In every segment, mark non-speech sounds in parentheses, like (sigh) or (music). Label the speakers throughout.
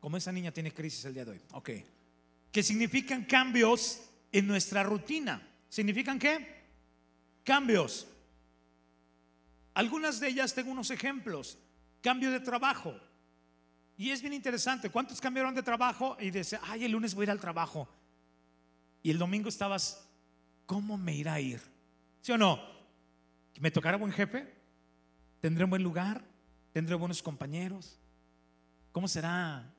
Speaker 1: Como esa niña tiene crisis el día de hoy. Ok. Que significan cambios en nuestra rutina. ¿Significan qué? Cambios. Algunas de ellas tengo unos ejemplos. Cambio de trabajo. Y es bien interesante. ¿Cuántos cambiaron de trabajo y dice, ay, el lunes voy a ir al trabajo? Y el domingo estabas, ¿cómo me irá a ir? ¿Sí o no? ¿Me tocará buen jefe? ¿Tendré un buen lugar? ¿Tendré buenos compañeros? ¿Cómo será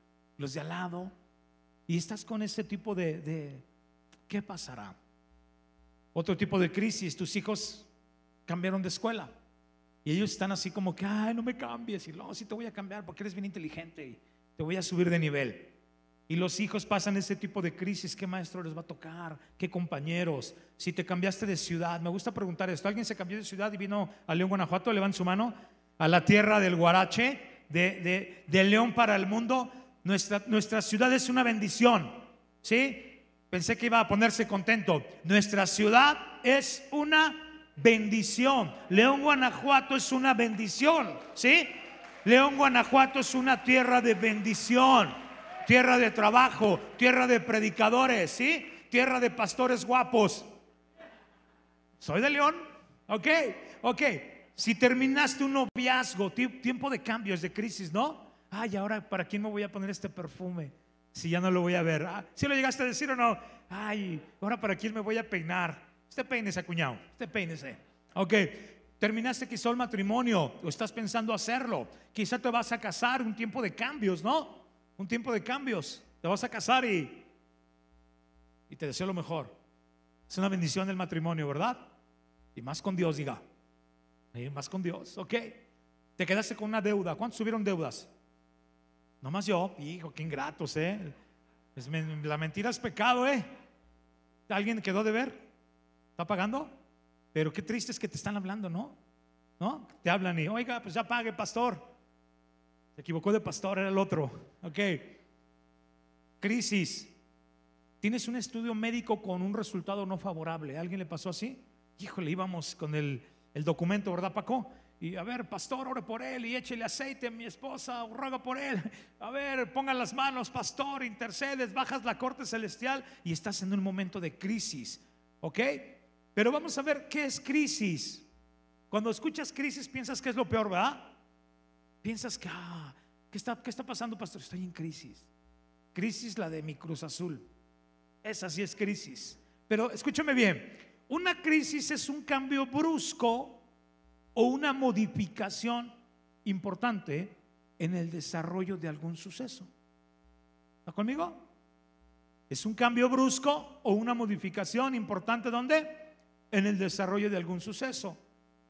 Speaker 1: los de al lado? Y estás con ese tipo de, ¿qué pasará? Otro tipo de crisis, tus hijos cambiaron de escuela. Y ellos están así como que, ay, no me cambies. Y no, sí te voy a cambiar porque eres bien inteligente te voy a subir de nivel. Y los hijos pasan ese tipo de crisis. ¿Qué maestro les va a tocar? ¿Qué compañeros? Si te cambiaste de ciudad, me gusta preguntar esto. ¿Alguien se cambió de ciudad y vino a León, Guanajuato? Levanta su mano. A la tierra del Guarache, de, de, de León para el mundo. Nuestra, nuestra ciudad es una bendición. ¿Sí? Pensé que iba a ponerse contento. Nuestra ciudad es una bendición. León, Guanajuato es una bendición. ¿Sí? León, Guanajuato es una tierra de bendición tierra de trabajo, tierra de predicadores, ¿sí? Tierra de pastores guapos. ¿Soy de León? Ok, ok. Si terminaste un noviazgo, tiempo de cambios, de crisis, ¿no? Ay, ahora, ¿para quién me voy a poner este perfume? Si ya no lo voy a ver. Ah, ¿Sí lo llegaste a decir o no? Ay, ahora, ¿para quién me voy a peinar? Usted peínese, cuñado. Usted peínese. Ok. Terminaste quizá el matrimonio o estás pensando hacerlo. Quizá te vas a casar, un tiempo de cambios, ¿no? un tiempo de cambios. Te vas a casar y, y te deseo lo mejor. Es una bendición el matrimonio, ¿verdad? Y más con Dios, diga. Y más con Dios, ok. Te quedaste con una deuda. ¿Cuántos tuvieron deudas? Nomás yo, hijo, qué ingratos, ¿eh? Es, la mentira es pecado, ¿eh? ¿Alguien quedó de ver? ¿Está pagando? Pero qué triste es que te están hablando, ¿no? ¿No? Te hablan y, oiga, pues ya pague, pastor. Se equivocó de pastor, era el otro. Ok. Crisis. Tienes un estudio médico con un resultado no favorable. ¿A ¿Alguien le pasó así? Híjole, íbamos con el, el documento, ¿verdad, Paco? Y a ver, pastor, ore por él y échele aceite a mi esposa, ruega por él. A ver, pongan las manos, pastor, intercedes, bajas la corte celestial y estás en un momento de crisis. ¿Ok? Pero vamos a ver qué es crisis. Cuando escuchas crisis piensas que es lo peor, ¿verdad? Piensas que, ah, ¿qué está, ¿qué está pasando, pastor? Estoy en crisis. Crisis la de mi Cruz Azul. Esa sí es crisis. Pero escúchame bien, una crisis es un cambio brusco o una modificación importante en el desarrollo de algún suceso. ¿Está conmigo? Es un cambio brusco o una modificación importante ¿dónde? En el desarrollo de algún suceso.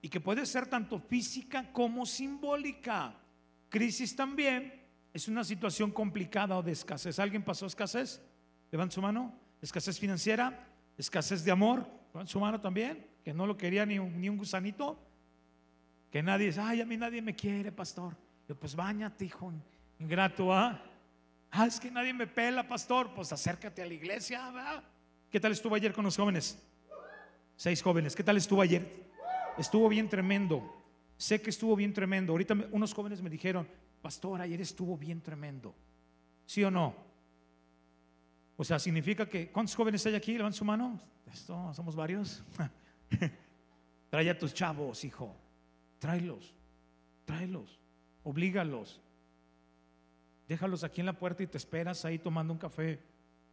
Speaker 1: Y que puede ser tanto física como simbólica. Crisis también es una situación complicada o de escasez. ¿Alguien pasó escasez? Levanta su mano. Escasez financiera, escasez de amor. Levanta su mano también. Que no lo quería ni un, ni un gusanito. Que nadie dice, ay, a mí nadie me quiere, pastor. Yo, pues bañate, hijo, ingrato, ¿ah? Ah, es que nadie me pela, pastor. Pues acércate a la iglesia, ¿verdad? ¿Qué tal estuvo ayer con los jóvenes? Seis jóvenes. ¿Qué tal estuvo ayer? Estuvo bien tremendo. Sé que estuvo bien tremendo. Ahorita unos jóvenes me dijeron, pastor, ayer estuvo bien tremendo. ¿Sí o no? O sea, significa que, ¿cuántos jóvenes hay aquí? Levanten su mano. Esto, somos varios. (laughs) Trae a tus chavos, hijo. Tráelos. Tráelos. Oblígalos. Déjalos aquí en la puerta y te esperas ahí tomando un café.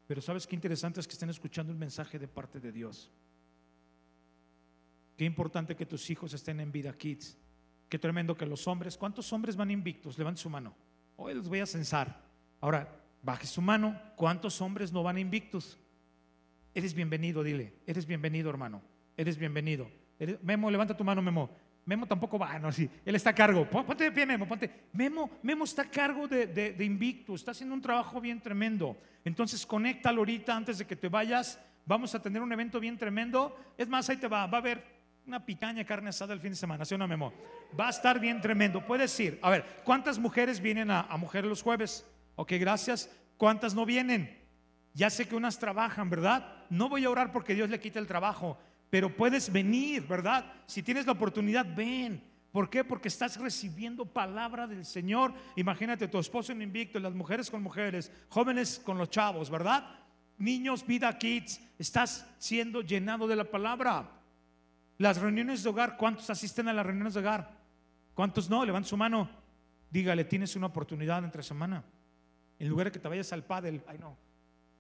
Speaker 1: Pero sabes qué interesante es que estén escuchando el mensaje de parte de Dios. Qué importante que tus hijos estén en vida kids. Qué tremendo que los hombres, ¿cuántos hombres van invictos? Levante su mano. Hoy los voy a censar. Ahora, baje su mano. ¿Cuántos hombres no van invictos? Eres bienvenido, dile. Eres bienvenido, hermano. Eres bienvenido. Memo, levanta tu mano, Memo. Memo tampoco va, no, sí, él está a cargo. Ponte de pie, Memo, ponte. Memo, Memo está a cargo de, de, Invictus, está haciendo un trabajo bien tremendo. Entonces, conéctalo ahorita antes de que te vayas. Vamos a tener un evento bien tremendo. Es más, ahí te va, va a haber una picaña carne asada el fin de semana, ¿sí o no, Memo? Va a estar bien tremendo. Puedes ir. A ver, ¿cuántas mujeres vienen a, a Mujeres los jueves? Ok, gracias. ¿Cuántas no vienen? Ya sé que unas trabajan, ¿verdad? No voy a orar porque Dios le quite el trabajo, pero puedes venir, ¿verdad? Si tienes la oportunidad, ven. ¿Por qué? Porque estás recibiendo palabra del Señor. Imagínate tu esposo en invicto, las mujeres con mujeres, jóvenes con los chavos, ¿verdad? Niños, vida, kids, estás siendo llenado de la palabra. Las reuniones de hogar, ¿cuántos asisten a las reuniones de hogar? ¿Cuántos no? Levanta su mano. Dígale, tienes una oportunidad entre semana. En lugar de que te vayas al pádel, ay no.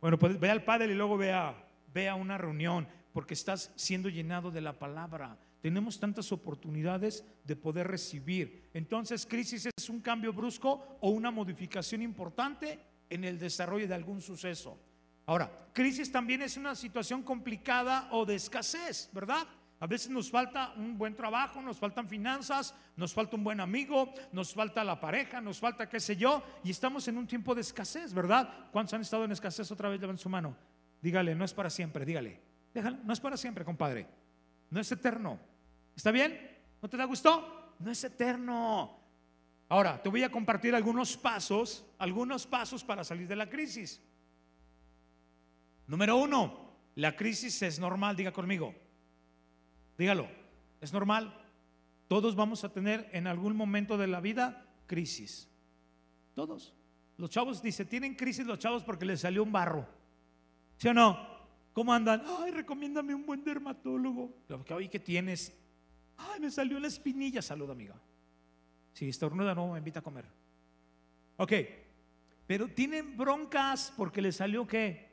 Speaker 1: Bueno, pues ve al pádel y luego ve a, ve a una reunión, porque estás siendo llenado de la palabra. Tenemos tantas oportunidades de poder recibir. Entonces, crisis es un cambio brusco o una modificación importante en el desarrollo de algún suceso. Ahora, crisis también es una situación complicada o de escasez, ¿verdad? A veces nos falta un buen trabajo, nos faltan finanzas, nos falta un buen amigo, nos falta la pareja, nos falta qué sé yo, y estamos en un tiempo de escasez, ¿verdad? ¿Cuántos han estado en escasez otra vez? Levanten su mano. Dígale, no es para siempre, dígale. No es para siempre, compadre. No es eterno. ¿Está bien? ¿No te da gusto? No es eterno. Ahora, te voy a compartir algunos pasos, algunos pasos para salir de la crisis. Número uno, la crisis es normal, diga conmigo. Dígalo, es normal. Todos vamos a tener en algún momento de la vida crisis. Todos. Los chavos, dice, tienen crisis los chavos porque les salió un barro. ¿Sí o no? ¿Cómo andan? Ay, recomiéndame un buen dermatólogo. Hoy que tienes. Ay, me salió la espinilla. Salud, amiga. Si estornuda, no me invita a comer. Ok. Pero tienen broncas porque le salió qué?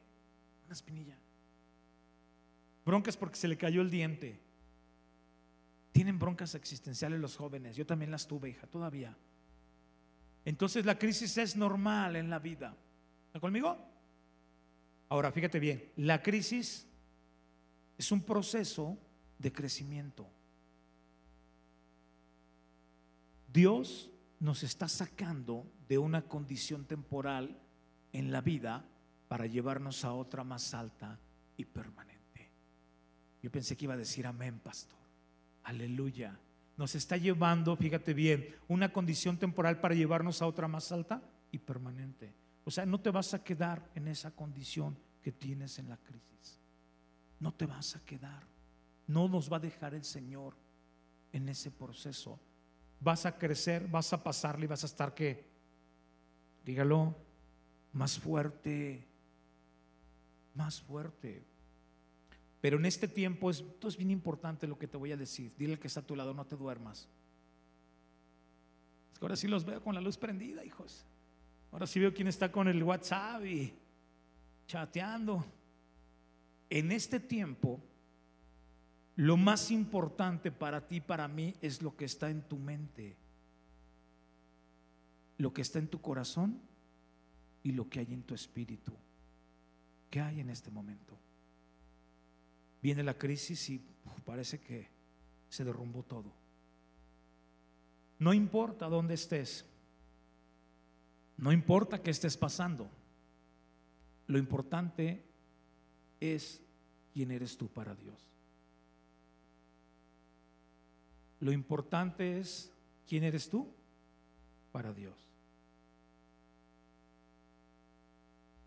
Speaker 1: Una espinilla. Broncas porque se le cayó el diente. Tienen broncas existenciales los jóvenes. Yo también las tuve, hija, todavía. Entonces la crisis es normal en la vida. ¿Está conmigo? Ahora, fíjate bien, la crisis es un proceso de crecimiento. Dios nos está sacando de una condición temporal en la vida para llevarnos a otra más alta y permanente. Yo pensé que iba a decir amén, pastor. Aleluya. Nos está llevando, fíjate bien, una condición temporal para llevarnos a otra más alta y permanente. O sea, no te vas a quedar en esa condición que tienes en la crisis. No te vas a quedar. No nos va a dejar el Señor en ese proceso. Vas a crecer, vas a pasarle y vas a estar que, dígalo, más fuerte, más fuerte. Pero en este tiempo es, es bien importante lo que te voy a decir. Dile que está a tu lado, no te duermas. Es que ahora sí los veo con la luz prendida, hijos. Ahora sí veo quién está con el WhatsApp y chateando. En este tiempo, lo más importante para ti, para mí, es lo que está en tu mente, lo que está en tu corazón y lo que hay en tu espíritu. ¿Qué hay en este momento? Viene la crisis y parece que se derrumbó todo. No importa dónde estés, no importa qué estés pasando, lo importante es quién eres tú para Dios. Lo importante es quién eres tú para Dios.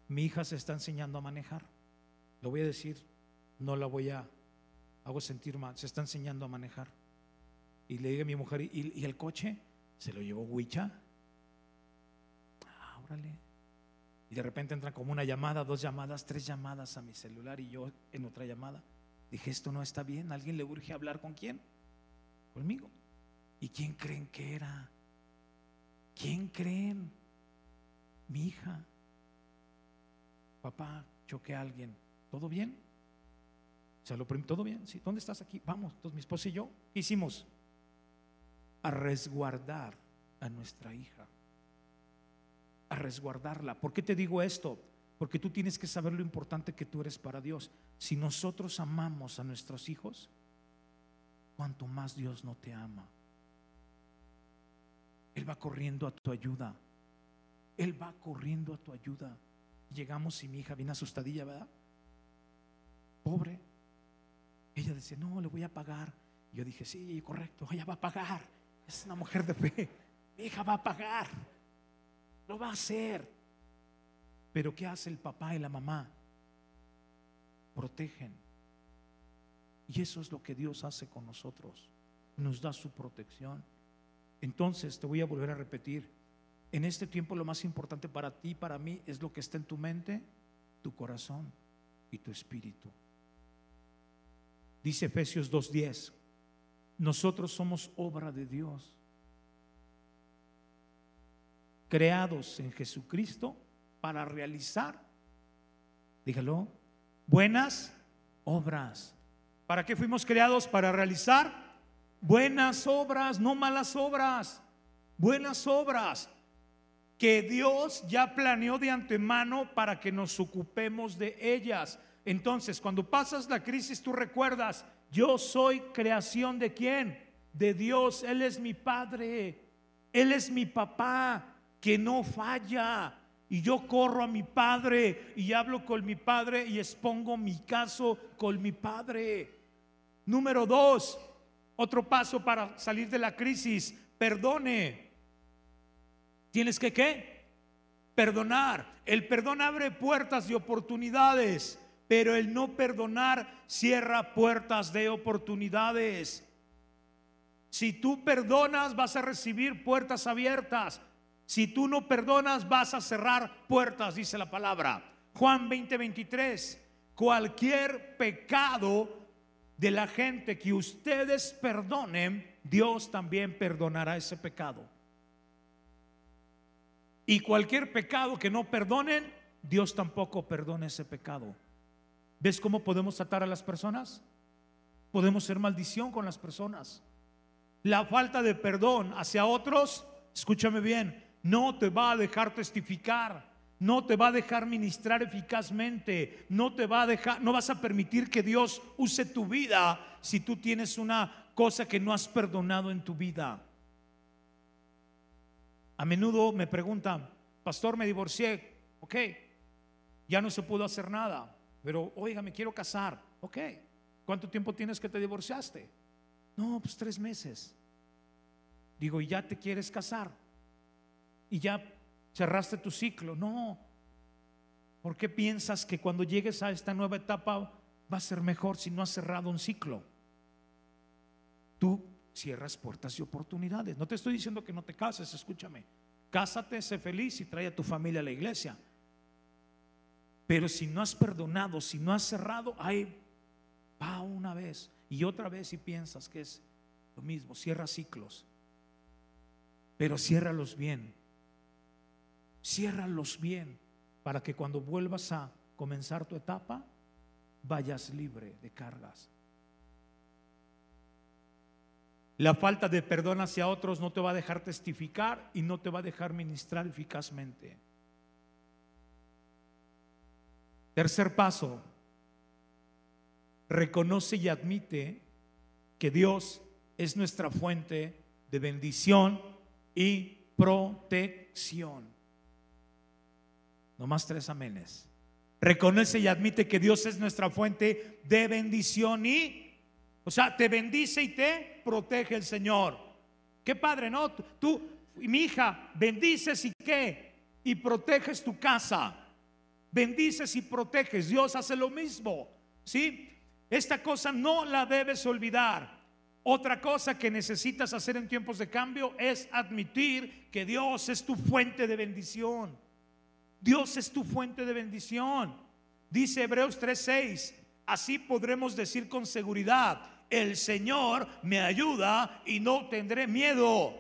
Speaker 1: Mi hija se está enseñando a manejar. Lo voy a decir no la voy a, hago sentir mal, se está enseñando a manejar. Y le dije a mi mujer, ¿y, el coche? ¿Se lo llevó Huicha? Y de repente entra como una llamada, dos llamadas, tres llamadas a mi celular y yo en otra llamada. Dije, esto no está bien, ¿alguien le urge hablar con quién? Conmigo. ¿Y quién creen que era? ¿Quién creen? Mi hija. Papá, choqué a alguien. ¿Todo bien? sea, lo todo bien, sí, ¿dónde estás aquí? Vamos, entonces mi esposa y yo, ¿qué hicimos? A resguardar a nuestra hija. A resguardarla. ¿Por qué te digo esto? Porque tú tienes que saber lo importante que tú eres para Dios. Si nosotros amamos a nuestros hijos, cuanto más Dios no te ama. Él va corriendo a tu ayuda. Él va corriendo a tu ayuda. Llegamos y mi hija viene asustadilla, ¿verdad? Pobre. Ella dice, no, le voy a pagar. Yo dije, sí, correcto, ella va a pagar. Es una mujer de fe. Mi hija va a pagar. Lo va a hacer. Pero ¿qué hace el papá y la mamá? Protegen. Y eso es lo que Dios hace con nosotros. Nos da su protección. Entonces, te voy a volver a repetir. En este tiempo lo más importante para ti, para mí, es lo que está en tu mente, tu corazón y tu espíritu. Dice Efesios 2.10, nosotros somos obra de Dios, creados en Jesucristo para realizar, dígalo, buenas obras. ¿Para qué fuimos creados? Para realizar buenas obras, no malas obras, buenas obras que Dios ya planeó de antemano para que nos ocupemos de ellas. Entonces, cuando pasas la crisis, tú recuerdas, yo soy creación de quién? De Dios. Él es mi Padre. Él es mi papá, que no falla. Y yo corro a mi Padre y hablo con mi Padre y expongo mi caso con mi Padre. Número dos, otro paso para salir de la crisis, perdone. Tienes que qué? Perdonar. El perdón abre puertas de oportunidades, pero el no perdonar cierra puertas de oportunidades. Si tú perdonas, vas a recibir puertas abiertas. Si tú no perdonas, vas a cerrar puertas, dice la palabra. Juan 20:23. Cualquier pecado de la gente que ustedes perdonen, Dios también perdonará ese pecado. Y cualquier pecado que no perdonen, Dios tampoco perdona ese pecado. ¿Ves cómo podemos atar a las personas? Podemos ser maldición con las personas. La falta de perdón hacia otros, escúchame bien, no te va a dejar testificar, no te va a dejar ministrar eficazmente, no te va a dejar, no vas a permitir que Dios use tu vida si tú tienes una cosa que no has perdonado en tu vida. A menudo me preguntan, pastor, me divorcié, ok, ya no se pudo hacer nada, pero oiga, me quiero casar, ok, ¿cuánto tiempo tienes que te divorciaste? No, pues tres meses. Digo, ¿y ya te quieres casar? ¿Y ya cerraste tu ciclo? No. ¿Por qué piensas que cuando llegues a esta nueva etapa va a ser mejor si no has cerrado un ciclo? Tú cierras puertas y oportunidades. No te estoy diciendo que no te cases, escúchame. Cásate, sé feliz y trae a tu familia a la iglesia. Pero si no has perdonado, si no has cerrado, ahí va una vez y otra vez y piensas que es lo mismo. Cierra ciclos, pero ciérralos bien. Ciérralos bien para que cuando vuelvas a comenzar tu etapa, vayas libre de cargas. La falta de perdón hacia otros no te va a dejar testificar y no te va a dejar ministrar eficazmente. Tercer paso, reconoce y admite que Dios es nuestra fuente de bendición y protección. No más tres amenes. Reconoce y admite que Dios es nuestra fuente de bendición y o sea, te bendice y te protege el Señor. Qué padre, ¿no? Tú, mi hija, bendices y qué? Y proteges tu casa. Bendices y proteges. Dios hace lo mismo. ¿Sí? Esta cosa no la debes olvidar. Otra cosa que necesitas hacer en tiempos de cambio es admitir que Dios es tu fuente de bendición. Dios es tu fuente de bendición. Dice Hebreos 3:6, así podremos decir con seguridad, el Señor me ayuda y no tendré miedo.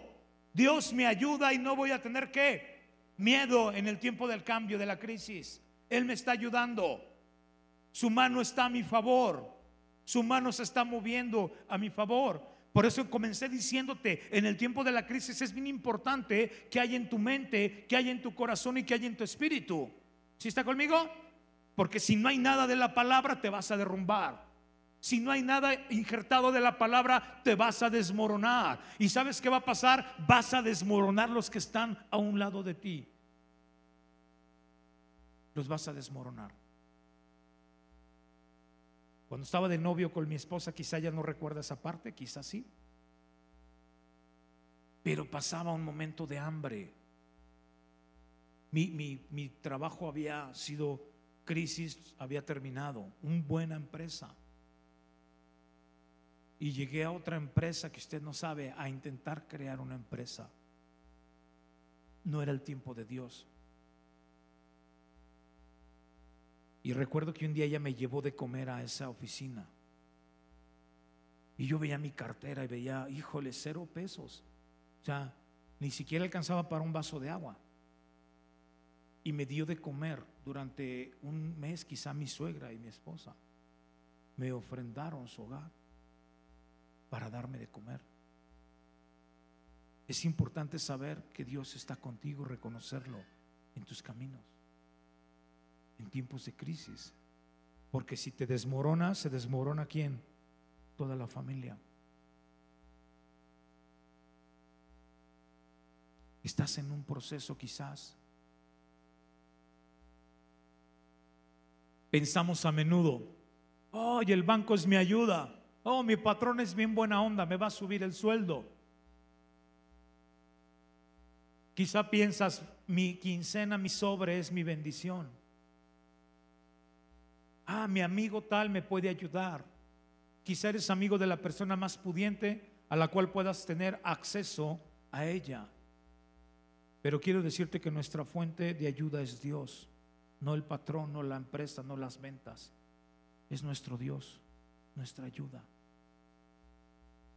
Speaker 1: Dios me ayuda y no voy a tener que miedo en el tiempo del cambio, de la crisis. Él me está ayudando. Su mano está a mi favor. Su mano se está moviendo a mi favor. Por eso comencé diciéndote, en el tiempo de la crisis es bien importante que haya en tu mente, que haya en tu corazón y que haya en tu espíritu. ¿Sí está conmigo? Porque si no hay nada de la palabra te vas a derrumbar. Si no hay nada injertado de la palabra, te vas a desmoronar. ¿Y sabes qué va a pasar? Vas a desmoronar los que están a un lado de ti. Los vas a desmoronar. Cuando estaba de novio con mi esposa, quizá ya no recuerda esa parte, quizá sí. Pero pasaba un momento de hambre. Mi, mi, mi trabajo había sido crisis, había terminado, una buena empresa y llegué a otra empresa que usted no sabe a intentar crear una empresa. No era el tiempo de Dios. Y recuerdo que un día ella me llevó de comer a esa oficina. Y yo veía mi cartera y veía, híjole, cero pesos. O sea, ni siquiera alcanzaba para un vaso de agua. Y me dio de comer durante un mes, quizá mi suegra y mi esposa. Me ofrendaron su hogar para darme de comer. Es importante saber que Dios está contigo, reconocerlo en tus caminos, en tiempos de crisis. Porque si te desmorona, se desmorona quién? Toda la familia. Estás en un proceso quizás. Pensamos a menudo, oh, el banco es mi ayuda. Oh, mi patrón es bien buena onda, me va a subir el sueldo. Quizá piensas, mi quincena, mi sobre es mi bendición. Ah, mi amigo tal me puede ayudar. Quizá eres amigo de la persona más pudiente a la cual puedas tener acceso a ella. Pero quiero decirte que nuestra fuente de ayuda es Dios, no el patrón, no la empresa, no las ventas. Es nuestro Dios, nuestra ayuda.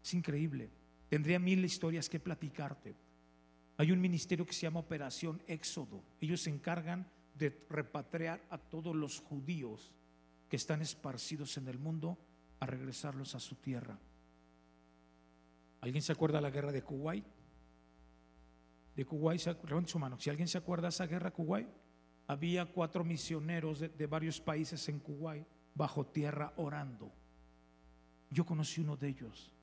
Speaker 1: Es increíble. Tendría mil historias que platicarte. Hay un ministerio que se llama Operación Éxodo. Ellos se encargan de repatriar a todos los judíos que están esparcidos en el mundo a regresarlos a su tierra. ¿Alguien se acuerda de la guerra de Kuwait? De Kuwait, su mano. Si alguien se acuerda de esa guerra Kuwait, había cuatro misioneros de, de varios países en Kuwait bajo tierra orando. Yo conocí uno de ellos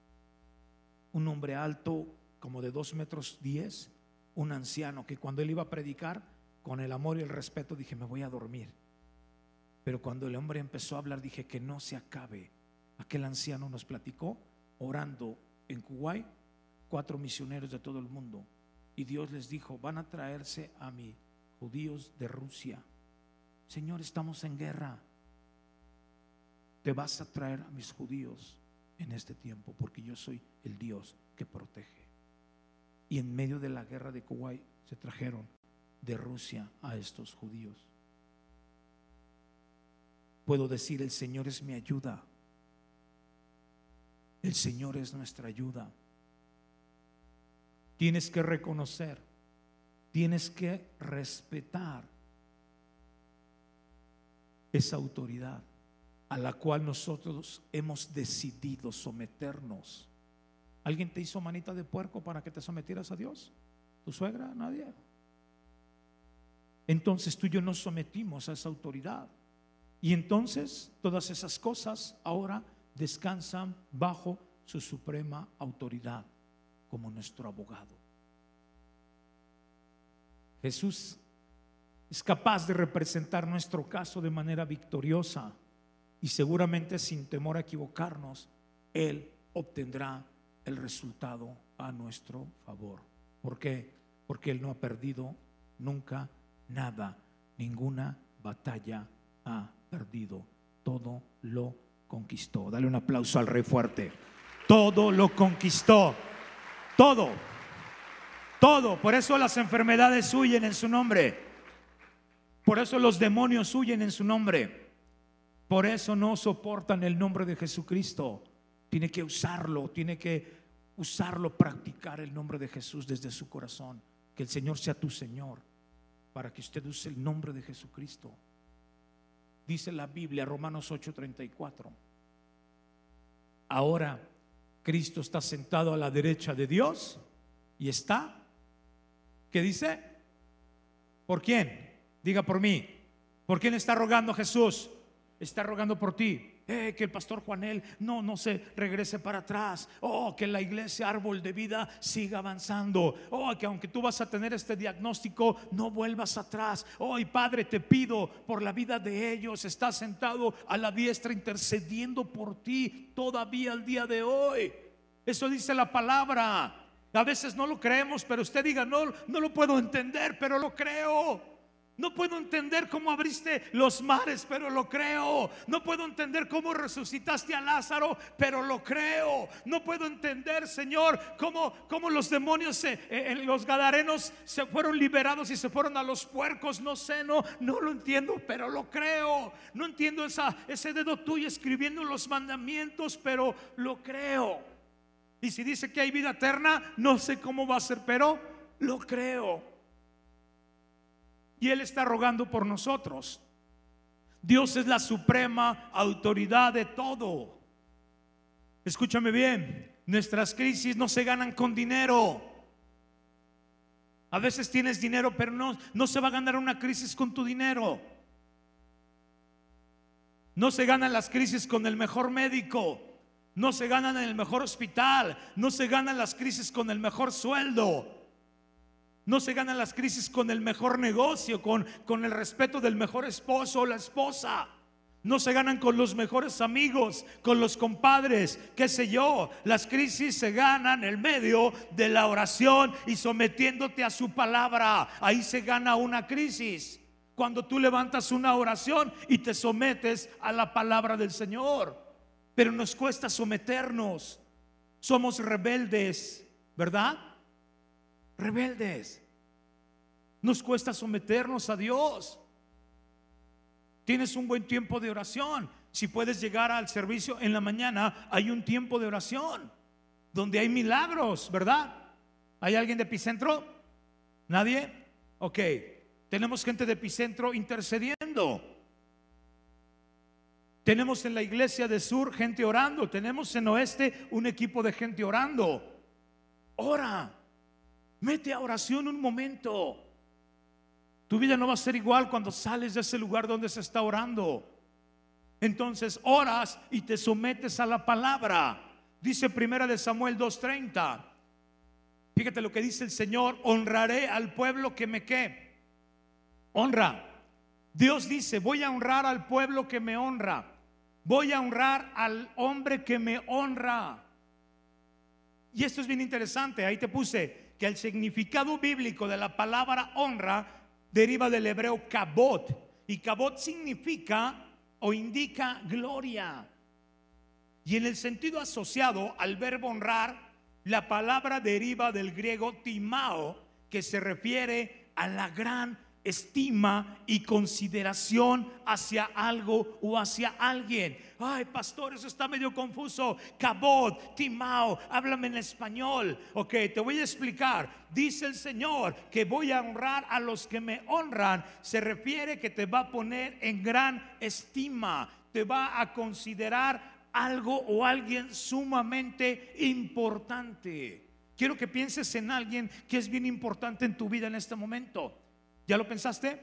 Speaker 1: un hombre alto como de dos metros diez, un anciano que cuando él iba a predicar, con el amor y el respeto, dije, me voy a dormir. Pero cuando el hombre empezó a hablar, dije que no se acabe. Aquel anciano nos platicó, orando en Kuwait, cuatro misioneros de todo el mundo. Y Dios les dijo, van a traerse a mí judíos de Rusia. Señor, estamos en guerra. Te vas a traer a mis judíos en este tiempo, porque yo soy el Dios que protege. Y en medio de la guerra de Kuwait se trajeron de Rusia a estos judíos. Puedo decir, el Señor es mi ayuda. El Señor es nuestra ayuda. Tienes que reconocer, tienes que respetar esa autoridad a la cual nosotros hemos decidido someternos. ¿Alguien te hizo manita de puerco para que te sometieras a Dios? ¿Tu suegra? Nadie. Entonces tú y yo nos sometimos a esa autoridad. Y entonces todas esas cosas ahora descansan bajo su suprema autoridad como nuestro abogado. Jesús es capaz de representar nuestro caso de manera victoriosa y seguramente sin temor a equivocarnos, Él obtendrá el resultado a nuestro favor. ¿Por qué? Porque Él no ha perdido nunca nada, ninguna batalla perdido, todo lo conquistó. Dale un aplauso al Rey fuerte. Todo lo conquistó, todo, todo. Por eso las enfermedades huyen en su nombre. Por eso los demonios huyen en su nombre. Por eso no soportan el nombre de Jesucristo. Tiene que usarlo, tiene que usarlo, practicar el nombre de Jesús desde su corazón. Que el Señor sea tu Señor, para que usted use el nombre de Jesucristo. Dice la Biblia, Romanos 8:34. Ahora Cristo está sentado a la derecha de Dios y está, ¿qué dice? ¿Por quién? Diga por mí. ¿Por quién está rogando Jesús? está rogando por ti. Eh, que el pastor Juanel no, no se regrese para atrás. Oh, que la iglesia árbol de vida siga avanzando. Oh, que aunque tú vas a tener este diagnóstico, no vuelvas atrás. Oh, y Padre, te pido por la vida de ellos. Está sentado a la diestra intercediendo por ti todavía al día de hoy. Eso dice la palabra. A veces no lo creemos, pero usted diga, no, no lo puedo entender, pero lo creo. No puedo entender cómo abriste los mares, pero lo creo. No puedo entender cómo resucitaste a Lázaro, pero lo creo. No puedo entender, Señor, cómo, cómo los demonios, eh, en los gadarenos se fueron liberados y se fueron a los puercos. No sé, no, no lo entiendo, pero lo creo. No entiendo esa, ese dedo tuyo escribiendo los mandamientos, pero lo creo. Y si dice que hay vida eterna, no sé cómo va a ser, pero lo creo. Y Él está rogando por nosotros. Dios es la suprema autoridad de todo. Escúchame bien, nuestras crisis no se ganan con dinero. A veces tienes dinero, pero no, no se va a ganar una crisis con tu dinero. No se ganan las crisis con el mejor médico. No se ganan en el mejor hospital. No se ganan las crisis con el mejor sueldo. No se ganan las crisis con el mejor negocio, con, con el respeto del mejor esposo o la esposa. No se ganan con los mejores amigos, con los compadres, qué sé yo. Las crisis se ganan en medio de la oración y sometiéndote a su palabra. Ahí se gana una crisis. Cuando tú levantas una oración y te sometes a la palabra del Señor. Pero nos cuesta someternos. Somos rebeldes, ¿verdad? Rebeldes. Nos cuesta someternos a Dios. Tienes un buen tiempo de oración. Si puedes llegar al servicio en la mañana, hay un tiempo de oración donde hay milagros, ¿verdad? ¿Hay alguien de epicentro? ¿Nadie? Ok. Tenemos gente de epicentro intercediendo. Tenemos en la iglesia de sur gente orando. Tenemos en oeste un equipo de gente orando. Ora. Mete a oración un momento. Tu vida no va a ser igual cuando sales de ese lugar donde se está orando. Entonces oras y te sometes a la palabra. Dice primera de Samuel 2:30. Fíjate lo que dice el Señor, honraré al pueblo que me que honra. Dios dice, voy a honrar al pueblo que me honra. Voy a honrar al hombre que me honra. Y esto es bien interesante, ahí te puse, que el significado bíblico de la palabra honra deriva del hebreo kabot. Y kabot significa o indica gloria. Y en el sentido asociado al verbo honrar, la palabra deriva del griego timao, que se refiere a la gran estima y consideración hacia algo o hacia alguien. Ay, pastor, eso está medio confuso. Cabot, Timao, háblame en español. Ok, te voy a explicar. Dice el Señor que voy a honrar a los que me honran. Se refiere que te va a poner en gran estima. Te va a considerar algo o alguien sumamente importante. Quiero que pienses en alguien que es bien importante en tu vida en este momento. ¿Ya lo pensaste?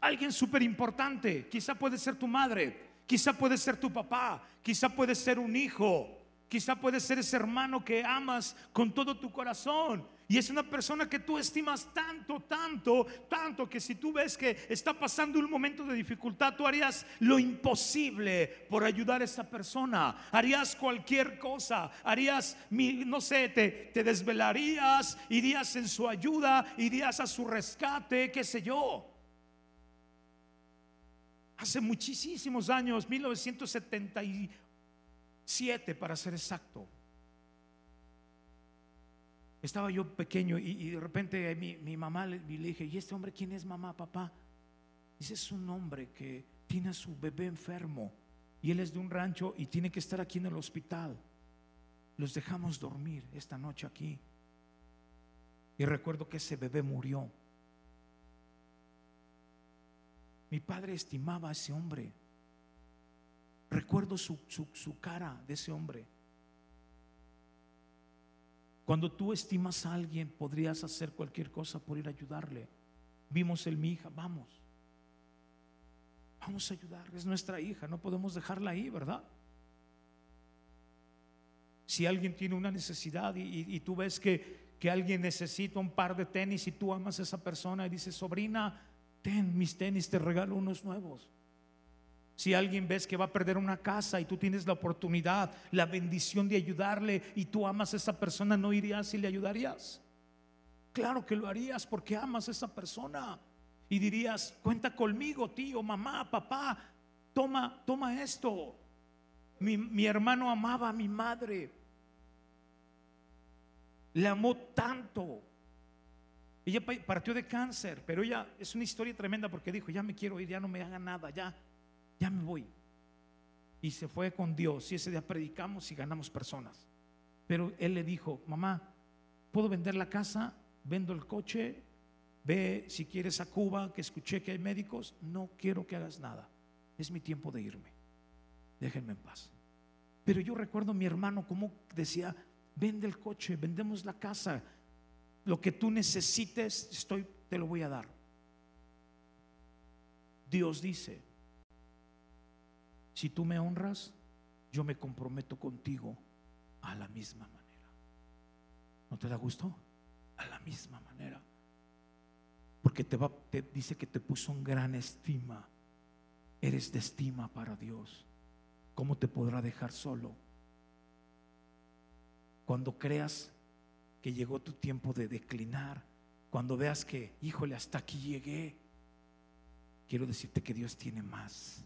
Speaker 1: Alguien súper importante. Quizá puede ser tu madre, quizá puede ser tu papá, quizá puede ser un hijo, quizá puede ser ese hermano que amas con todo tu corazón. Y es una persona que tú estimas tanto, tanto, tanto que si tú ves que está pasando un momento de dificultad, tú harías lo imposible por ayudar a esa persona. Harías cualquier cosa, harías, no sé, te, te desvelarías, irías en su ayuda, irías a su rescate, qué sé yo. Hace muchísimos años, 1977 para ser exacto estaba yo pequeño y, de repente mi, mamá le, le, dije, ¿y este hombre quién es mamá, papá? Dice, es un hombre que tiene a su bebé enfermo y él es de un rancho y tiene que estar aquí en el hospital. Los dejamos dormir esta noche aquí. Y recuerdo que ese bebé murió. Mi padre estimaba a ese hombre. Recuerdo su, su cara de ese hombre. Cuando tú estimas a alguien, podrías hacer cualquier cosa por ir a ayudarle. Vimos en mi hija, vamos. Vamos a ayudar, es nuestra hija, no podemos dejarla ahí, ¿verdad? Si alguien tiene una necesidad y, tú ves que, que alguien necesita un par de tenis y tú amas a esa persona y dices, sobrina, ten mis tenis, te regalo unos nuevos. Si alguien ves que va a perder una casa y tú tienes la oportunidad, la bendición de ayudarle y tú amas a esa persona, ¿no irías y le ayudarías? Claro que lo harías porque amas a esa persona. Y dirías, cuenta conmigo, tío, mamá, papá, toma, toma esto. Mi, mi hermano amaba a mi madre. Le amó tanto. Ella partió de cáncer, pero ella es una historia tremenda porque dijo, ya me quiero ir, ya no me haga nada, ya, ya me voy. Y se fue con Dios y ese día predicamos y ganamos personas. Pero él le dijo, mamá, ¿puedo vender la casa? Vendo el coche, ve si quieres a Cuba, que escuché que hay médicos, no quiero que hagas nada. Es mi tiempo de irme. Déjenme en paz. Pero yo recuerdo a mi hermano como decía, vende el coche, vendemos la casa, lo que tú necesites, estoy, te lo voy a dar. Dios dice, si tú me honras, yo me comprometo contigo a la misma manera. ¿No te da gusto? A la misma manera. Porque te, va, te dice que te puso en gran estima. Eres de estima para Dios. ¿Cómo te podrá dejar solo? Cuando creas que llegó tu tiempo de declinar, cuando veas que, híjole, hasta aquí llegué, quiero decirte que Dios tiene más.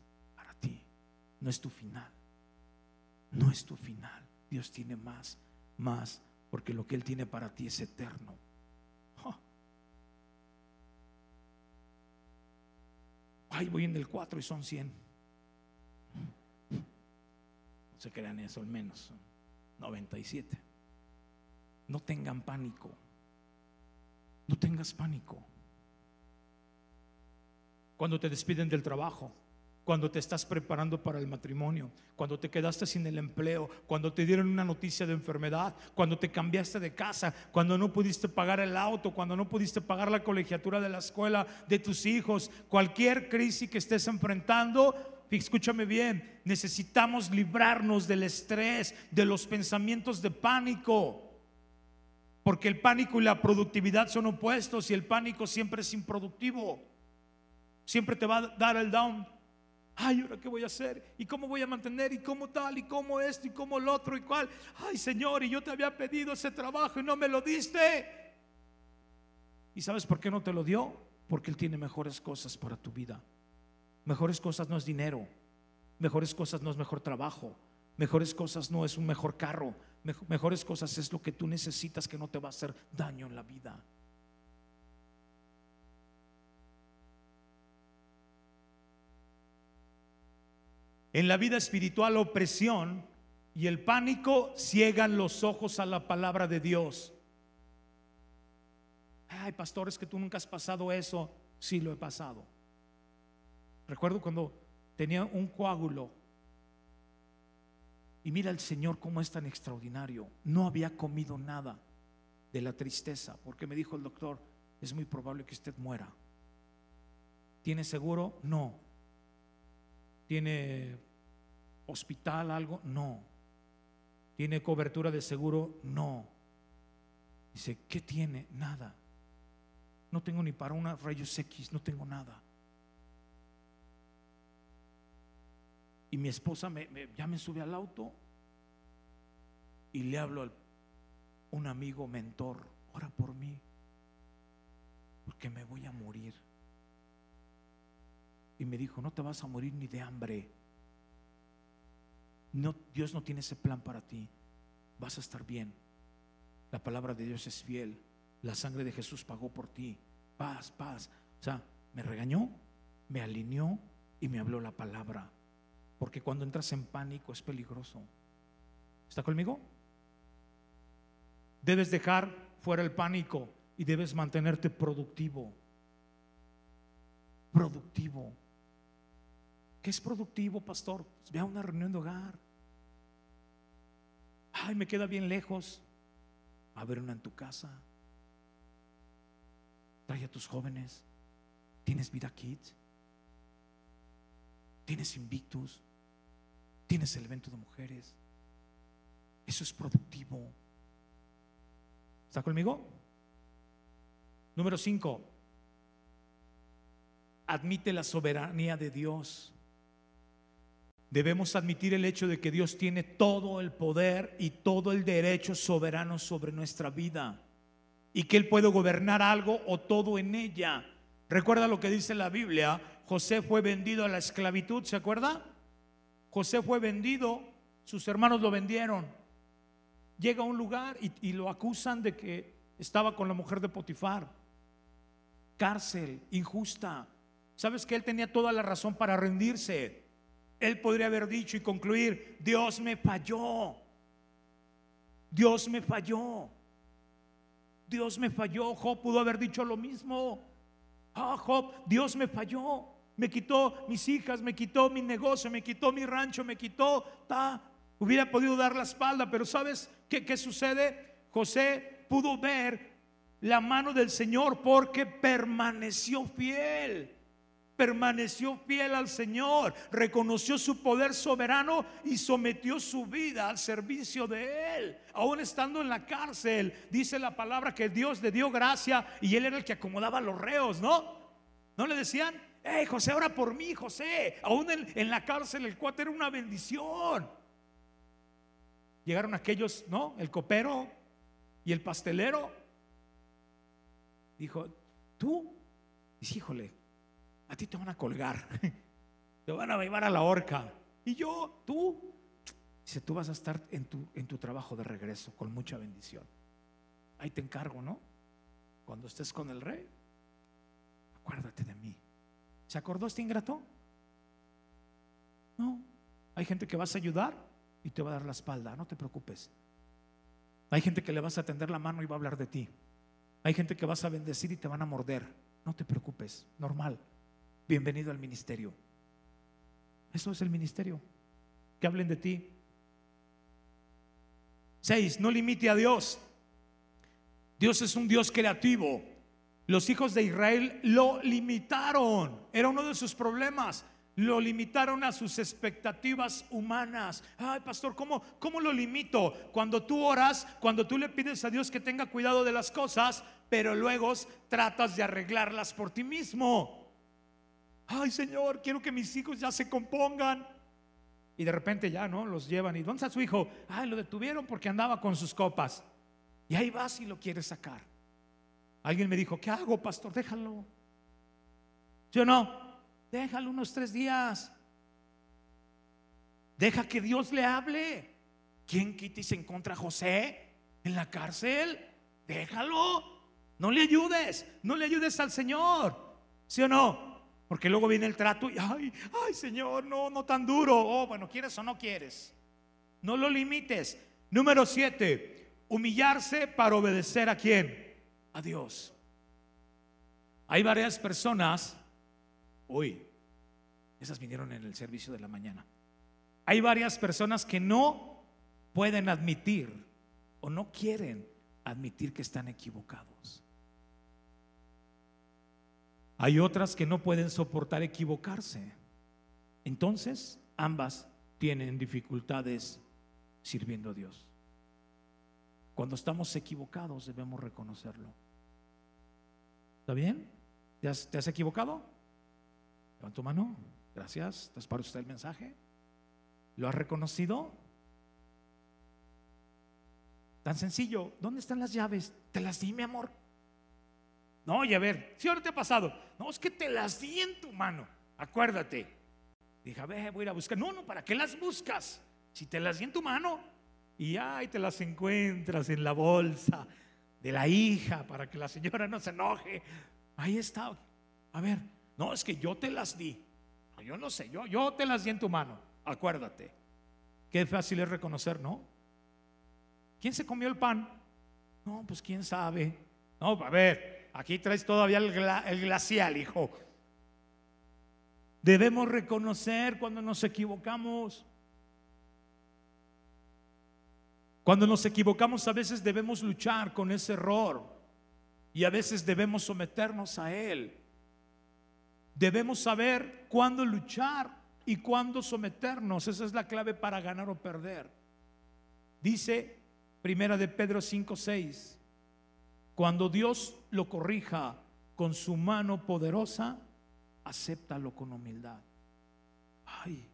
Speaker 1: No es tu final. No es tu final. Dios tiene más, más, porque lo que Él tiene para ti es eterno. Ay, voy en el 4 y son 100. No se crean eso, al menos son 97. No tengan pánico. No tengas pánico. Cuando te despiden del trabajo, cuando te estás preparando para el matrimonio, cuando te quedaste sin el empleo, cuando te dieron una noticia de enfermedad, cuando te cambiaste de casa, cuando no pudiste pagar el auto, cuando no pudiste pagar la colegiatura de la escuela de tus hijos, cualquier crisis que estés enfrentando, escúchame bien, necesitamos librarnos del estrés, de los pensamientos de pánico. Porque el pánico y la productividad son opuestos y el pánico siempre es improductivo. Siempre te va a dar el down. Ay, ¿ahora qué voy a hacer? ¿Y cómo voy a mantener? ¿Y cómo tal? ¿Y cómo esto? ¿Y cómo lo otro? ¿Y cuál? Ay, Señor, y yo te había pedido ese trabajo y no me lo diste. ¿Y sabes por qué no te lo dio? Porque Él tiene mejores cosas para tu vida. Mejores cosas no es dinero. Mejores cosas no es mejor trabajo. Mejores cosas no es un mejor carro mejores cosas es lo que tú necesitas que no te va a hacer daño en la vida. En la vida espiritual, opresión y el pánico ciegan los ojos a la palabra de Dios. Ay, pastores, que tú nunca has pasado eso. Sí, lo he pasado. Recuerdo cuando tenía un coágulo y mira el Señor cómo es tan extraordinario. No había comido nada de la tristeza, porque me dijo el doctor, es muy probable que usted muera. ¿Tiene seguro? No. ¿Tiene hospital algo? No. ¿Tiene cobertura de seguro? No. Dice, ¿qué tiene? Nada. No tengo ni para una rayos X, no tengo nada. Y mi esposa me, ya me sube al auto y le hablo a un amigo mentor, ora por mí, porque me voy a morir. Y me dijo, no te vas a morir ni de hambre. Dios no tiene ese plan para ti. Vas a estar bien. La palabra de Dios es fiel. La sangre de Jesús pagó por ti. Paz, paz. O sea, me regañó, me alineó y me habló la palabra. Porque cuando entras en pánico es peligroso. ¿Está conmigo? Debes dejar fuera el pánico y debes mantenerte productivo. Productivo. ¿Qué es productivo, pastor? Pues ve a una reunión de hogar. Ay, me queda bien lejos. A ver una en tu casa. Trae a tus jóvenes. ¿Tienes vida kids? tienes Invictus, tienes el evento de mujeres. Eso es productivo. ¿Está conmigo? Número 5. Admite la soberanía de Dios. Debemos admitir el hecho de que Dios tiene todo el poder y todo el derecho soberano sobre nuestra vida y que Él puede gobernar algo o todo en ella. Recuerda lo que dice la Biblia, José fue vendido a la esclavitud, ¿se acuerda? José fue vendido, sus hermanos lo vendieron. Llega a un lugar y, lo acusan de que estaba con la mujer de Potifar. Cárcel, injusta. ¿Sabes que él tenía toda la razón para rendirse? Él podría haber dicho y concluir, Dios me falló. Dios me falló. Dios me falló. Job pudo haber dicho lo mismo. Ah, Job, Dios me falló. Me quitó mis hijas, me quitó mi negocio, me quitó mi rancho, me quitó. Ta. Hubiera podido dar la espalda, pero ¿sabes qué, qué sucede? José pudo ver la mano del Señor porque permaneció fiel permaneció fiel al Señor, reconoció su poder soberano y sometió su vida al servicio de Él. Aún estando en la cárcel, dice la palabra que Dios le dio gracia y Él era el que acomodaba los reos, ¿no? ¿No le decían? Hey, José, ora por mí, José. Aún en, en la cárcel el cuate era una bendición. Llegaron aquellos, ¿no? El copero y el pastelero. Dijo, tú, dice, híjole, a ti te van a colgar, (laughs) te van a llevar a la horca. Y yo, tú, dice, tú vas a estar en tu, en tu trabajo de regreso con mucha bendición. Ahí te encargo, ¿no? Cuando estés con el rey, acuérdate de mí. ¿Se acordó este ingrato? No. Hay gente que vas a ayudar y te va a dar la espalda, no te preocupes. Hay gente que le vas a tender la mano y va a hablar de ti. Hay gente que vas a bendecir y te van a morder. No te preocupes, normal bienvenido al ministerio. Eso es el ministerio. Que hablen de ti. Seis, no limite a Dios. Dios es un Dios creativo. Los hijos de Israel lo limitaron. Era uno de sus problemas. Lo limitaron a sus expectativas humanas. Ay, pastor, ¿cómo, ¿cómo lo limito? Cuando tú oras, cuando tú le pides a Dios que tenga cuidado de las cosas, pero luego tratas de arreglarlas por ti mismo ay Señor, quiero que mis hijos ya se compongan. Y de repente ya, ¿no? Los llevan y ¿dónde está su hijo? Ay, lo detuvieron porque andaba con sus copas. Y ahí vas y lo quieres sacar. Alguien me dijo, ¿qué hago, pastor? Déjalo. Yo no, déjalo unos tres días. Deja que Dios le hable. ¿Quién quita y se encuentra a José en la cárcel? Déjalo. No le ayudes. No le ayudes al Señor. ¿Sí o no? Porque luego viene el trato y, ay, ay, Señor, no, no tan duro. Oh, bueno, ¿quieres o no quieres? No lo limites. Número siete, humillarse para obedecer a quién? A Dios. Hay varias personas, uy, esas vinieron en el servicio de la mañana. Hay varias personas que no pueden admitir o no quieren admitir que están equivocados. Hay otras que no pueden soportar equivocarse. Entonces, ambas tienen dificultades sirviendo a Dios. Cuando estamos equivocados debemos reconocerlo. ¿Está bien? ¿Te has, equivocado? Levanta tu mano. Gracias. ¿Es para usted el mensaje? ¿Lo has reconocido? Tan sencillo. ¿Dónde están las llaves? Te las di, mi amor. No, y a ver, si ahora te ha pasado. No, es que te las di en tu mano. Acuérdate. Dije, a ver, voy a ir a buscar. No, no, ¿para qué las buscas? Si te las di en tu mano y ahí te las encuentras en la bolsa de la hija para que la señora no se enoje. Ahí está. A ver, no, es que yo te las di. yo no sé, yo, yo te las di en tu mano. Acuérdate. Qué fácil es reconocer, ¿no? ¿Quién se comió el pan? No, pues quién sabe. No, a ver, Aquí traes todavía el, glacial, hijo. Debemos reconocer cuando nos equivocamos. Cuando nos equivocamos a veces debemos luchar con ese error y a veces debemos someternos a él. Debemos saber cuándo luchar y cuándo someternos. Esa es la clave para ganar o perder. Dice Primera de Pedro 5, 6. Cuando Dios lo corrija con su mano poderosa, acéptalo con humildad. Ay.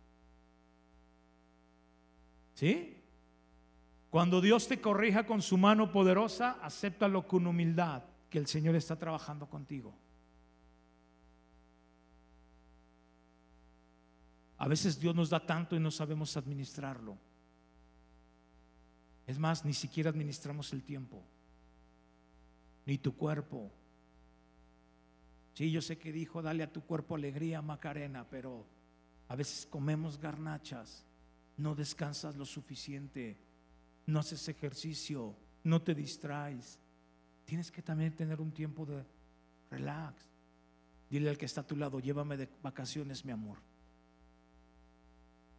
Speaker 1: ¿Sí? Cuando Dios te corrija con su mano poderosa, acéptalo con humildad, que el Señor está trabajando contigo. A veces Dios nos da tanto y no sabemos administrarlo. Es más, ni siquiera administramos el tiempo, ni tu cuerpo. Sí, yo sé que dijo, dale a tu cuerpo alegría, Macarena, pero a veces comemos garnachas, no descansas lo suficiente, no haces ejercicio, no te distraes. Tienes que también tener un tiempo de relax. Dile al que está a tu lado, llévame de vacaciones, mi amor.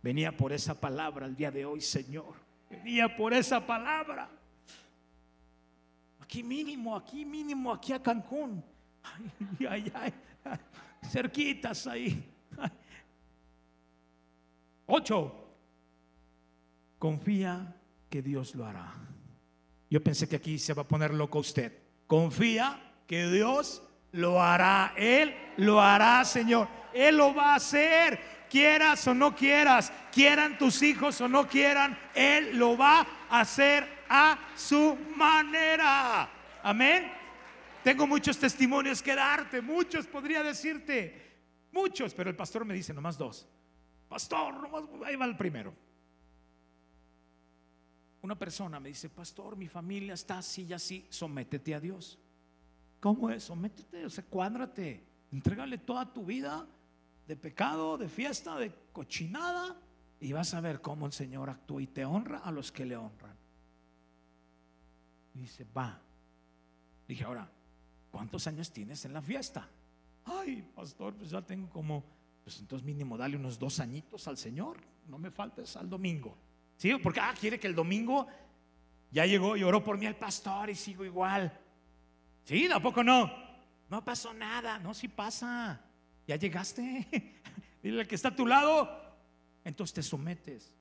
Speaker 1: Venía por esa palabra el día de hoy, Señor. Venía por esa palabra. Aquí mínimo, aquí mínimo, aquí a Cancún. Ay, (laughs) ay, ay, cerquitas ahí. Ocho. Confía que Dios lo hará. Yo pensé que aquí se va a poner loco usted. Confía que Dios lo hará. Él lo hará, Señor. Él lo va a hacer quieras o no quieras, quieran tus hijos o no quieran, Él lo va a hacer a su manera. Amén. Tengo muchos testimonios que darte, muchos podría decirte, muchos, pero el pastor me dice nomás dos. Pastor, nomás, ahí va el primero. Una persona me dice, pastor, mi familia está así y así, sométete a Dios. ¿Cómo es? Sométete, o sea, cuádrate, entrégale toda tu vida de pecado, de fiesta, de cochinada, y vas a ver cómo el Señor actúa y te honra a los que le honran. Dice, va. Dije, ahora, ¿cuántos años tienes en la fiesta? Ay, pastor, pues ya tengo como, pues entonces mínimo dale unos dos añitos al Señor, no me faltes al domingo. ¿Sí? Porque, ah, quiere que el domingo ya llegó y oró por mí el pastor y sigo igual. ¿Sí? ¿Tampoco no? No pasó nada, no, si pasa. Ya llegaste. (laughs) Dile al que está a tu lado. Entonces te sometes.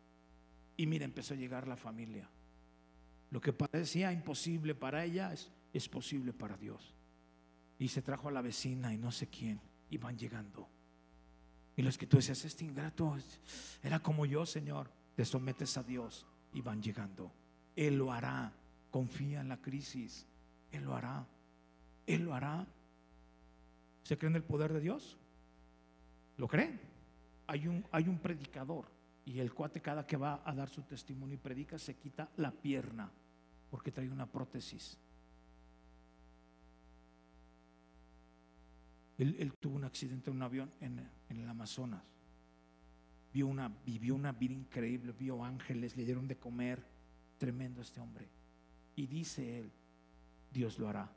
Speaker 1: Y mira, empezó a llegar la familia. Lo que parecía imposible para ella es, es posible para Dios. Y se trajo a la vecina y no sé quién. Y van llegando. Y los que tú decías, este ingrato era como yo, Señor. Te sometes a Dios y van llegando. Él lo hará. Confía en la crisis. Él lo hará. Él lo hará. ¿Se cree en el poder de Dios? ¿Lo creen? Hay un, hay un predicador y el cuate cada que va a dar su testimonio y predica se quita la pierna porque trae una prótesis. Él, tuvo un accidente en un avión en, en, el Amazonas. Vio una, vivió una vida increíble, vio ángeles, le dieron de comer. Tremendo este hombre. Y dice él, Dios lo hará.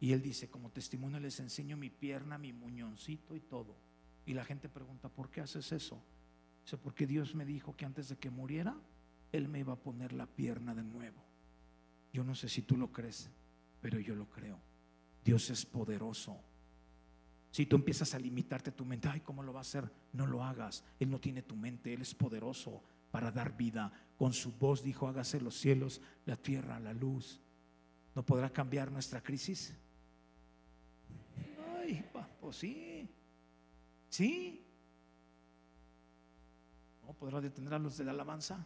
Speaker 1: Y él dice, como testimonio les enseño mi pierna, mi muñoncito y todo. Y la gente pregunta, ¿por qué haces eso? Porque Dios me dijo que antes de que muriera, Él me iba a poner la pierna de nuevo. Yo no sé si tú lo crees, pero yo lo creo. Dios es poderoso. Si tú empiezas a limitarte tu mente, ay, ¿cómo lo va a hacer? No lo hagas. Él no tiene tu mente, Él es poderoso para dar vida. Con su voz dijo, hágase los cielos, la tierra, la luz. ¿No podrá cambiar nuestra crisis? Ay, pues sí. ¿Sí? ¿No podrá detener a los de la alabanza?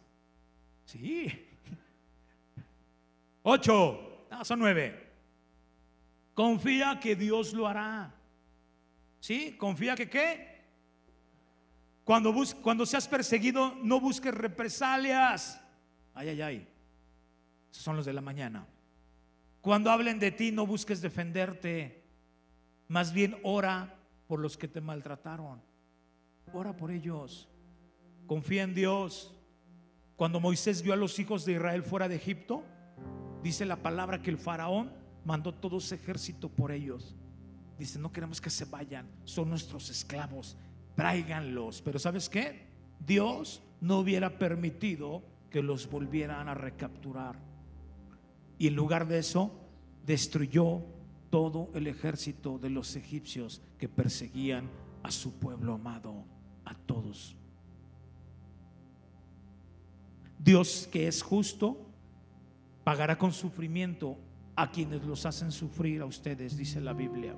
Speaker 1: Sí. (laughs) Ocho. No, son nueve. Confía que Dios lo hará. ¿Sí? Confía que qué? Cuando, cuando seas perseguido, no busques represalias. Ay, ay, ay. Son los de la mañana. Cuando hablen de ti, no busques defenderte. Más bien ora por los que te maltrataron. Ora por ellos. Confía en Dios. Cuando Moisés vio a los hijos de Israel fuera de Egipto, dice la palabra que el faraón mandó todo su ejército por ellos. Dice, no queremos que se vayan, son nuestros esclavos, tráiganlos. Pero ¿sabes qué? Dios no hubiera permitido que los volvieran a recapturar. Y en lugar de eso, destruyó todo el ejército de los egipcios que perseguían a su pueblo amado, a todos Dios que es justo, pagará con sufrimiento a quienes los hacen sufrir a ustedes, dice la Biblia.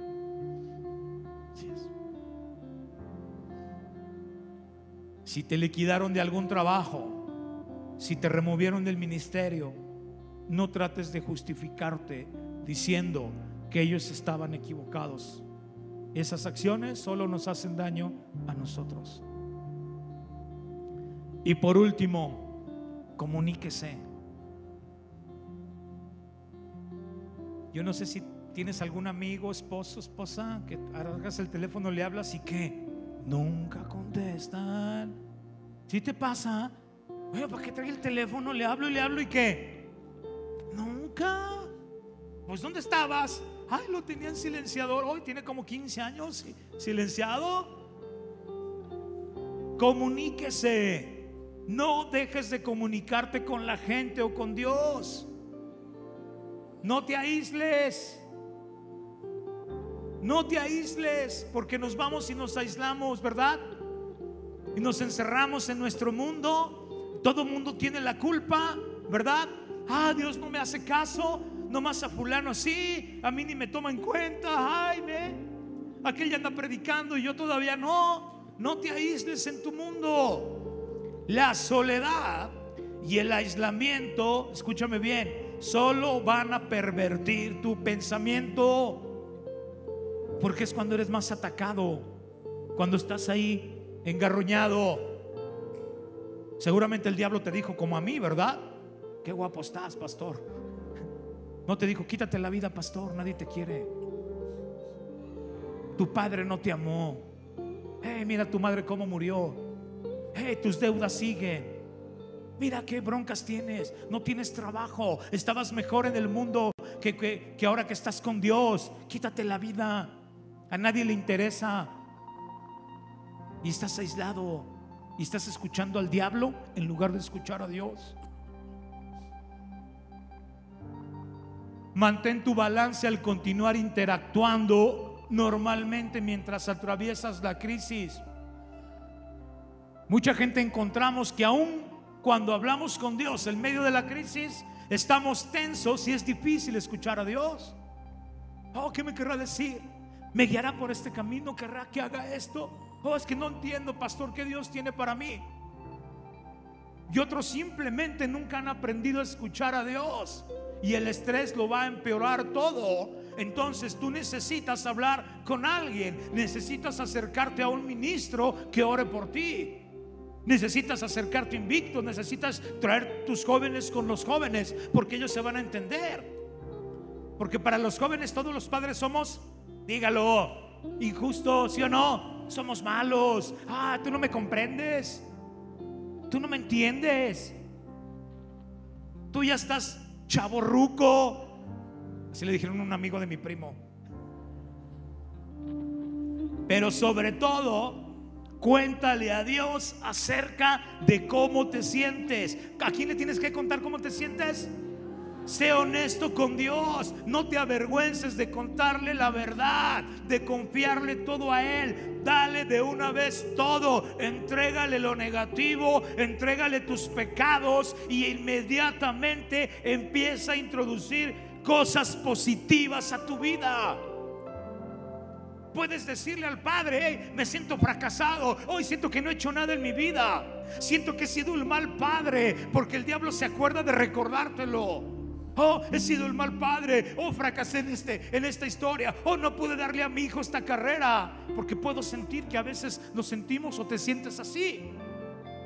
Speaker 1: Si te liquidaron de algún trabajo, si te removieron del ministerio, no trates de justificarte diciendo que ellos estaban equivocados. Esas acciones solo nos hacen daño a nosotros. Y por último, comuníquese. Yo no sé si tienes algún amigo, esposo, esposa, que agarras el teléfono, le hablas y que nunca contestan. Si te pasa, oye, ¿para qué trae el teléfono? Le hablo y le hablo y que nunca. Pues ¿dónde estabas? Ay, lo tenía en silenciador. Hoy tiene como 15 años silenciado. Comuníquese. No dejes de comunicarte con la gente o con Dios. No te aísles. No te aísles porque nos vamos y nos aislamos, ¿verdad? Y nos encerramos en nuestro mundo. Todo mundo tiene la culpa, ¿verdad? Ah, Dios no me hace caso. Nomás a fulano sí, a mí ni me toma en cuenta. Ay, ve, aquel ya anda predicando y yo todavía no. No te aísles en tu mundo. La soledad y el aislamiento, escúchame bien, solo van a pervertir tu pensamiento. Porque es cuando eres más atacado, cuando estás ahí engarruñado. Seguramente el diablo te dijo como a mí, ¿verdad? Qué guapo estás, pastor. No te dijo, quítate la vida, pastor, nadie te quiere. Tu padre no te amó. Hey, mira tu madre cómo murió. Hey, tus deudas siguen. Mira qué broncas tienes. No tienes trabajo. Estabas mejor en el mundo que, que, ahora que estás con Dios. Quítate la vida. A nadie le interesa. Y estás aislado. Y estás escuchando al diablo en lugar de escuchar a Dios. Mantén tu balance al continuar interactuando normalmente mientras atraviesas la crisis. Mucha gente encontramos que aún cuando hablamos con Dios en medio de la crisis, estamos tensos y es difícil escuchar a Dios. Oh, ¿qué me querrá decir? ¿Me guiará por este camino? ¿Querrá que haga esto? Oh, es que no entiendo, pastor, qué Dios tiene para mí. Y otros simplemente nunca han aprendido a escuchar a Dios y el estrés lo va a empeorar todo. Entonces tú necesitas hablar con alguien, necesitas acercarte a un ministro que ore por ti. Necesitas acercarte invicto, necesitas traer tus jóvenes con los jóvenes, porque ellos se van a entender. Porque para los jóvenes todos los padres somos, dígalo, injustos, ¿sí o no? Somos malos. Ah, tú no me comprendes. Tú no me entiendes. Tú ya estás chaborruco. Así le dijeron un amigo de mi primo. Pero sobre todo, cuéntale a Dios acerca de cómo te sientes. ¿A quién le tienes que contar cómo te sientes? Sé honesto con Dios. No te avergüences de contarle la verdad, de confiarle todo a Él. Dale de una vez todo. Entrégale lo negativo, entrégale tus pecados y inmediatamente empieza a introducir cosas positivas a tu vida. Puedes decirle al Padre, me siento fracasado, hoy siento que no he hecho nada en mi vida, siento que he sido un mal padre, porque el diablo se acuerda de recordártelo. Oh, he sido el mal padre. Oh, fracasé en, este, en esta historia. Oh, no pude darle a mi hijo esta carrera. Porque puedo sentir que a veces nos sentimos o te sientes así.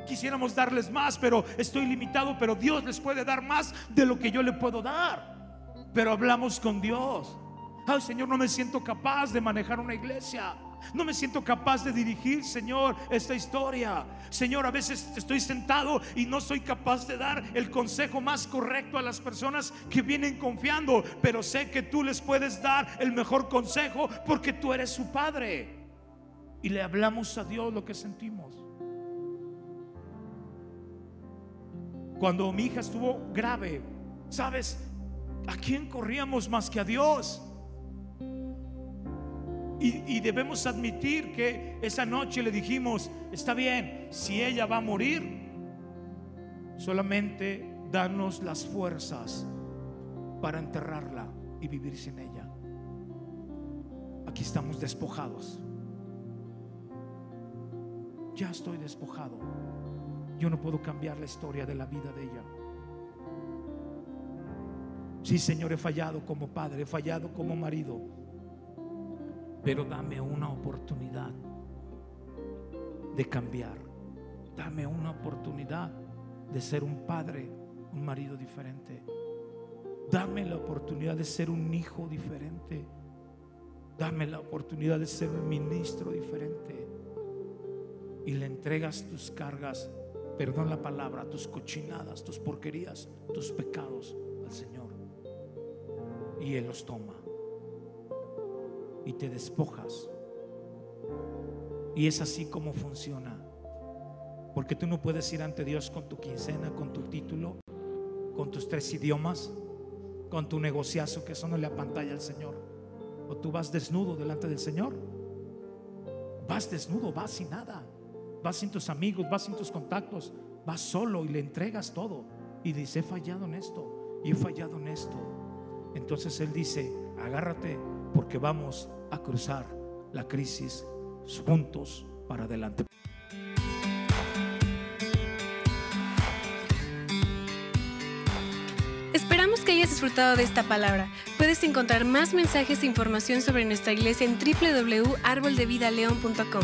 Speaker 1: Quisiéramos darles más, pero estoy limitado. Pero Dios les puede dar más de lo que yo le puedo dar. Pero hablamos con Dios. Ay, Señor, no me siento capaz de manejar una iglesia. No me siento capaz de dirigir, Señor, esta historia. Señor, a veces estoy sentado y no soy capaz de dar el consejo más correcto a las personas que vienen confiando, pero sé que tú les puedes dar el mejor consejo porque tú eres su Padre. Y le hablamos a Dios lo que sentimos. Cuando mi hija estuvo grave, ¿sabes? ¿A quién corríamos más que a Dios? Y, debemos admitir que esa noche le dijimos, está bien, si ella va a morir, Solamente danos las fuerzas para enterrarla y vivir sin ella. Aquí estamos despojados. Ya estoy despojado. Yo no puedo cambiar la historia de la vida de ella. Sí, Señor, he fallado como padre, he fallado como marido, pero dame una oportunidad de cambiar. Dame una oportunidad de ser un padre, un marido diferente. Dame la oportunidad de ser un hijo diferente. Dame la oportunidad de ser un ministro diferente. Y le entregas tus cargas, perdón la palabra, tus cochinadas, tus porquerías, tus pecados al Señor. Y Él los toma. Y te despojas. Y es así como funciona. Porque tú no puedes ir ante Dios con tu quincena, con tu título, con tus tres idiomas, con tu negociazo, que eso no le apantalla al Señor. O tú vas desnudo delante del Señor. Vas desnudo, vas sin nada. Vas sin tus amigos, vas sin tus contactos. Vas solo y le entregas todo. Y dice, he fallado en esto. Y he fallado en esto. Entonces Él dice, agárrate porque vamos a cruzar la crisis juntos para adelante.
Speaker 2: Esperamos que hayas disfrutado de esta palabra. Puedes encontrar más mensajes e información sobre nuestra iglesia en www.arboldevidaleon.com.